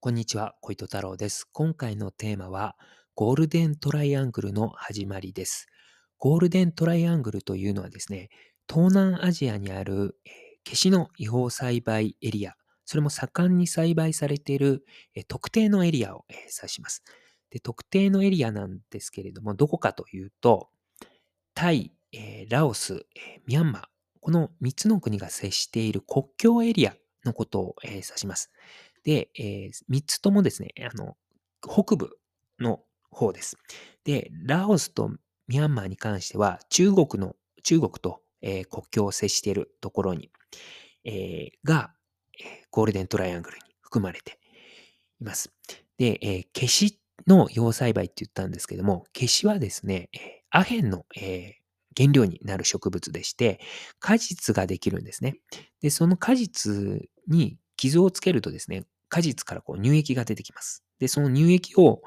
こんにちは、小糸太郎です。今回のテーマは、ゴールデントライアングルの始まりです。ゴールデントライアングルというのはですね、東南アジアにある、えー、ケシの違法栽培エリア、それも盛んに栽培されている、えー、特定のエリアを、えー、指します。で。特定のエリアなんですけれども、どこかというと、タイ、えラオス、えミャンマー、この3つの国が接している国境エリアのことを、え指します。で、えー、3つともですね、あの、北部の方です。で、ラオスとミャンマーに関しては、中国の、中国と、えー、国境を接しているところに、えー、が、えゴールデントライアングルに含まれています。で、えー、ケシの葉栽培って言ったんですけども、ケシはですね、アヘンの、えー、原料になる植物でして、果実ができるんですね。で、その果実に傷をつけるとですね、果実からこう乳液が出てきます。で、その乳液を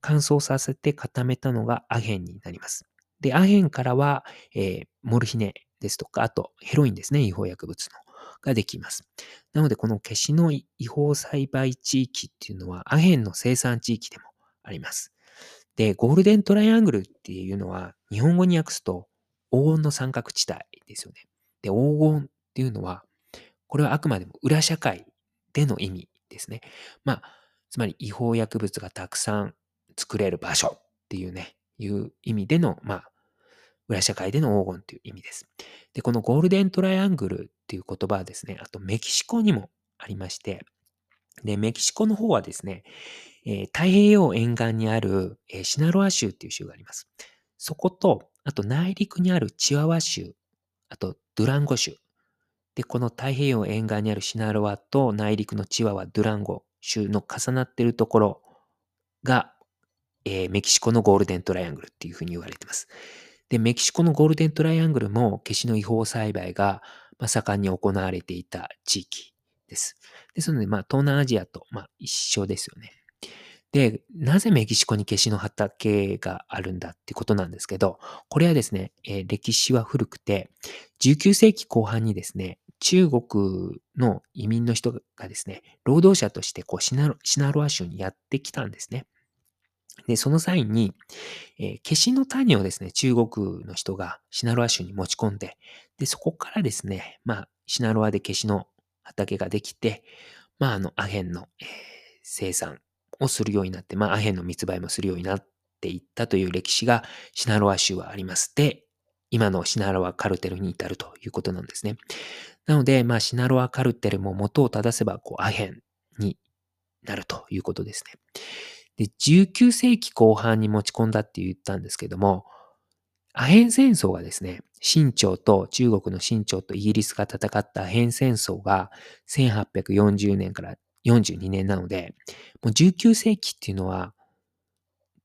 乾燥させて固めたのがアヘンになります。で、アヘンからは、えー、モルヒネですとか、あとヘロインですね、違法薬物の。ができます。なので、この消しの違法栽培地域っていうのは、アヘンの生産地域でもあります。で、ゴールデントライアングルっていうのは、日本語に訳すと、黄金の三角地帯ですよね。で、黄金っていうのは、これはあくまでも裏社会での意味ですね。まあ、つまり違法薬物がたくさん作れる場所っていうね、いう意味での、まあ、裏社会での黄金という意味です。で、このゴールデントライアングルっていう言葉はですね、あとメキシコにもありまして、で、メキシコの方はですね、えー、太平洋沿岸にある、えー、シナロア州っていう州があります。そこと、あと内陸にあるチワワ州、あとドゥランゴ州、で、この太平洋沿岸にあるシナロアと内陸のチワワ、ドゥランゴ州の重なっているところが、えー、メキシコのゴールデントライアングルっていうふうに言われています。で、メキシコのゴールデントライアングルも、消しの違法栽培が、ま、盛んに行われていた地域です。ですので、まあ、東南アジアと、まあ、一緒ですよね。で、なぜメキシコに消しの畑があるんだってことなんですけど、これはですね、えー、歴史は古くて、19世紀後半にですね、中国の移民の人がですね、労働者としてこうシナロア州にやってきたんですね。で、その際に、えー、消しの種をですね、中国の人がシナロア州に持ち込んで、で、そこからですね、まあ、シナロアで消しの畑ができて、まあ、あの、アヘンの、えー、生産をするようになって、まあ、アヘンの密売もするようになっていったという歴史がシナロア州はあります。で、今のシナロアカルテルに至るということなんですね。なので、まあ、シナロアカルテルも元を正せば、こう、アヘンになるということですね。で、19世紀後半に持ち込んだって言ったんですけども、アヘン戦争がですね、清朝と中国の清朝とイギリスが戦ったアヘン戦争が1840年から42年なので、もう19世紀っていうのは、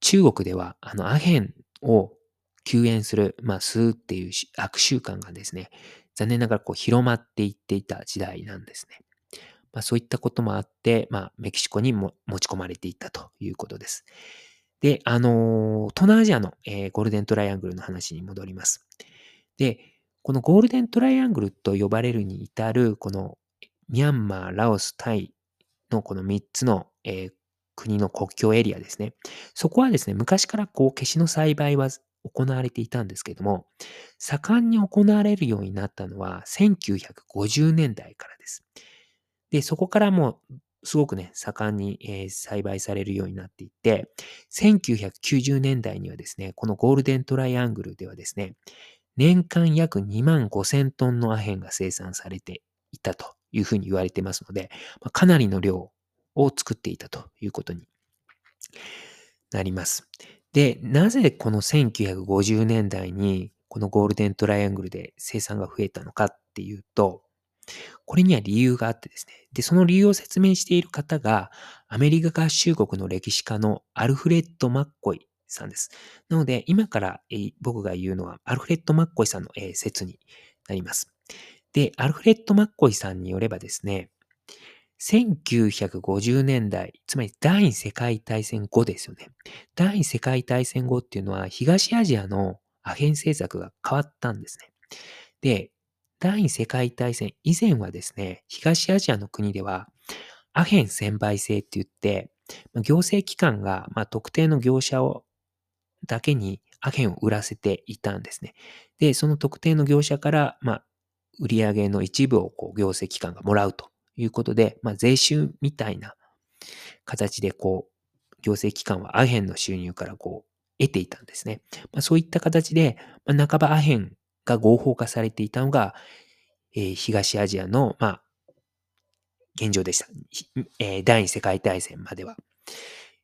中国ではあのアヘンを救援する、まあ、吸うっていう悪習慣がですね、残念ながらこう広まっていっていた時代なんですね。まあ、そういったこともあって、まあ、メキシコにも持ち込まれていったということです。で、あのー、東南アジアの、えー、ゴールデントライアングルの話に戻ります。で、このゴールデントライアングルと呼ばれるに至る、このミャンマー、ラオス、タイのこの3つの、えー、国の国境エリアですね。そこはですね、昔からこう、消しの栽培は行われていたんですけども、盛んに行われるようになったのは1950年代からです。で、そこからもうすごくね、盛んに、えー、栽培されるようになっていって、1990年代にはですね、このゴールデントライアングルではですね、年間約2万5000トンのアヘンが生産されていたというふうに言われてますので、まあ、かなりの量を作っていたということになります。で、なぜこの1950年代にこのゴールデントライアングルで生産が増えたのかっていうと、これには理由があってですね。で、その理由を説明している方が、アメリカ合衆国の歴史家のアルフレッド・マッコイさんです。なので、今から僕が言うのは、アルフレッド・マッコイさんの説になります。で、アルフレッド・マッコイさんによればですね、1950年代、つまり第二世界大戦後ですよね。第二世界大戦後っていうのは東アジアのアヘン政策が変わったんですね。で、第二世界大戦以前はですね、東アジアの国ではアヘン専売制って言って、行政機関が、まあ、特定の業者をだけにアヘンを売らせていたんですね。で、その特定の業者から、まあ、売上の一部をこう行政機関がもらうということで、まあ、税収みたいな形でこう、行政機関はアヘンの収入からこう、得ていたんですね。まあ、そういった形で、まあ、半ばアヘンが合法化されていたのが、えー、東アジアの、まあ、現状でした。えー、第二次世界大戦までは。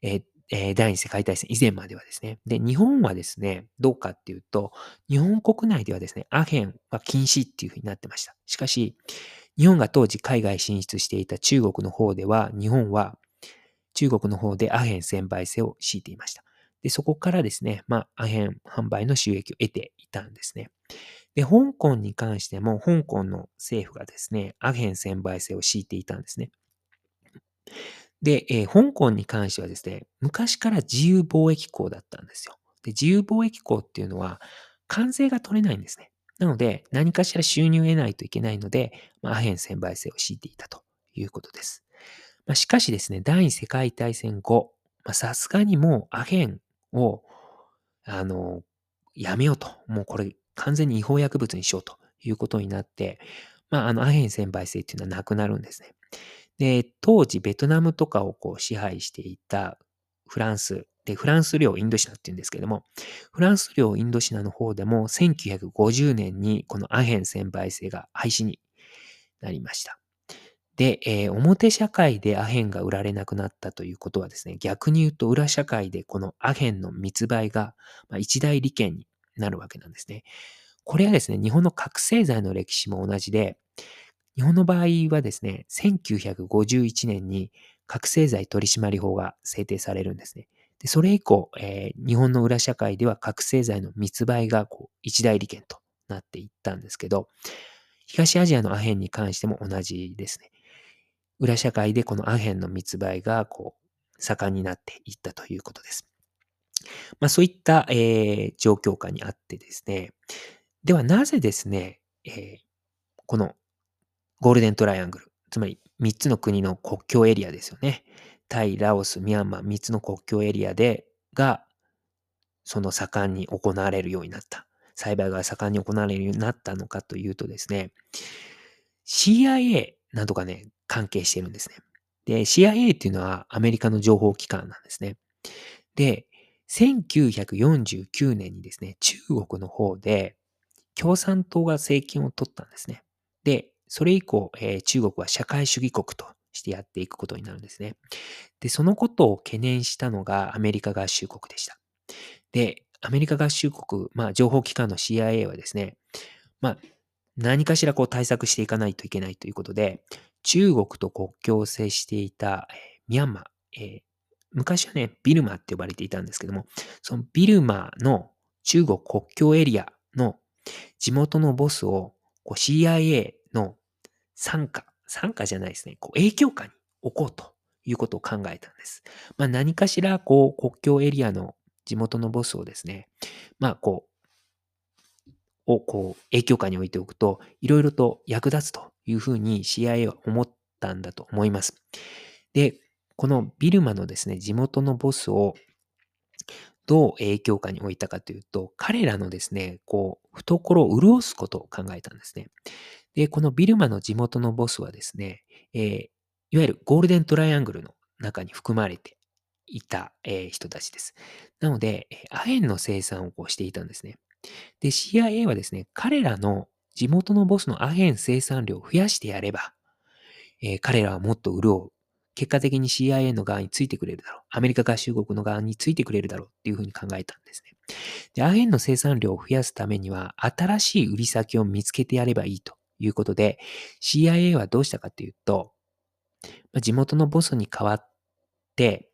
えーえー、第二次世界大戦以前まではですね。で、日本はですね、どうかっていうと、日本国内ではですね、アヘンは禁止っていうふうになってました。しかし、日本が当時海外進出していた中国の方では、日本は中国の方でアヘン専売制を敷いていました。で、そこからですね、まあ、アヘン販売の収益を得ていたんですね。で、香港に関しても、香港の政府がですね、アヘン専売制を敷いていたんですね。で、えー、香港に関してはですね、昔から自由貿易港だったんですよ。で、自由貿易港っていうのは、関税が取れないんですね。なので、何かしら収入を得ないといけないので、まあ、アヘン専売制を敷いていたということです。まあ、しかしですね、第二次世界大戦後、さすがにもうアヘンを、あの、やめようと。もうこれ完全に違法薬物にしようということになって、まあ、あの、アヘン専売制っていうのはなくなるんですね。で、当時ベトナムとかをこう支配していたフランス、で、フランス領インドシナって言うんですけども、フランス領インドシナの方でも1950年にこのアヘン専売制が廃止になりました。で、えー、表社会でアヘンが売られなくなったということはですね、逆に言うと裏社会でこのアヘンの密売が、ま、一大利権になるわけなんですね。これはですね、日本の覚醒剤の歴史も同じで、日本の場合はですね、1951年に覚醒剤取締法が制定されるんですね。でそれ以降、えー、日本の裏社会では覚醒剤の密売がこう一大利権となっていったんですけど、東アジアのアヘンに関しても同じですね。裏社会でこのアヘンの密売がこう盛んになっていったということです。まあそういった、えー、状況下にあってですね、ではなぜですね、えー、このゴールデントライアングル、つまり3つの国の国境エリアですよね。タイ、ラオス、ミャンマー3つの国境エリアで、が、その盛んに行われるようになった。栽培が盛んに行われるようになったのかというとですね、CIA などがね、関係してるんですね。で、CIA っていうのはアメリカの情報機関なんですね。で、1949年にですね、中国の方で共産党が政権を取ったんですね。で、それ以降、えー、中国は社会主義国としてやっていくことになるんですね。で、そのことを懸念したのがアメリカ合衆国でした。で、アメリカ合衆国、まあ、情報機関の CIA はですね、まあ、何かしらこう対策していかないといけないということで、中国と国境を接していた、え、ミャンマー、えー、昔はね、ビルマって呼ばれていたんですけども、そのビルマの中国国境エリアの地元のボスをこう CIA の参加、参加じゃないですね、こう影響下に置こうということを考えたんです。まあ、何かしらこう国境エリアの地元のボスをですね、まあこう、をこう影響下に置いておくと、いろいろと役立つというふうに CIA は思ったんだと思います。で、このビルマのですね、地元のボスをどう影響下に置いたかというと、彼らのですね、こう、懐を潤すことを考えたんですね。で、このビルマの地元のボスはですね、えー、いわゆるゴールデントライアングルの中に含まれていた、えー、人たちです。なので、アヘンの生産をこうしていたんですね。で、CIA はですね、彼らの地元のボスのアヘン生産量を増やしてやれば、えー、彼らはもっと潤う結果的に CIA の側についてくれるだろう。アメリカ合衆国の側についてくれるだろうっていうふうに考えたんですね。で、アヘンの生産量を増やすためには、新しい売り先を見つけてやればいいということで、CIA はどうしたかというと、ま地元のボスに代わって、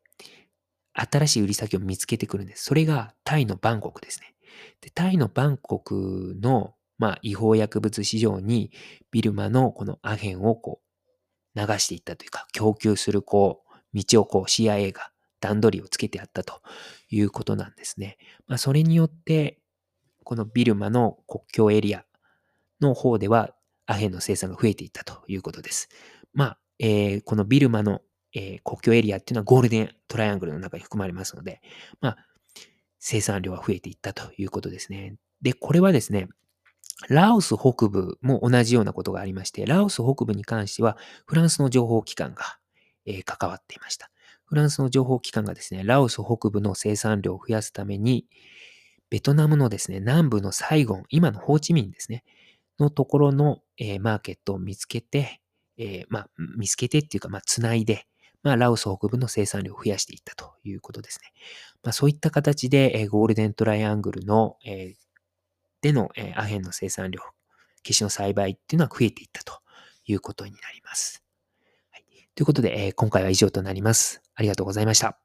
新しい売り先を見つけてくるんです。それがタイのバンコクですね。でタイのバンコクの、まあ、違法薬物市場にビルマのこのアヘンをこう流していったというか、供給するこう、道をこう CIA が段取りをつけてやったということなんですね。まあ、それによって、このビルマの国境エリアの方ではアヘンの生産が増えていったということです。まあ、えー、このビルマの、えー、国境エリアっていうのはゴールデントライアングルの中に含まれますので、まあ、生産量は増えていったということですね。で、これはですね、ラオス北部も同じようなことがありまして、ラオス北部に関してはフランスの情報機関が、えー、関わっていました。フランスの情報機関がですね、ラオス北部の生産量を増やすために、ベトナムのですね、南部のサイゴン、今のホーチミンですね、のところの、えー、マーケットを見つけて、えー、まあ、見つけてっていうか、まあ、つないで、まあ、ラオス北部の生産量を増やしていったということですね。まあ、そういった形で、えー、ゴールデントライアングルの、えー、での、えー、アヘンの生産量、消しの栽培っていうのは増えていったということになります。はい、ということで、えー、今回は以上となります。ありがとうございました。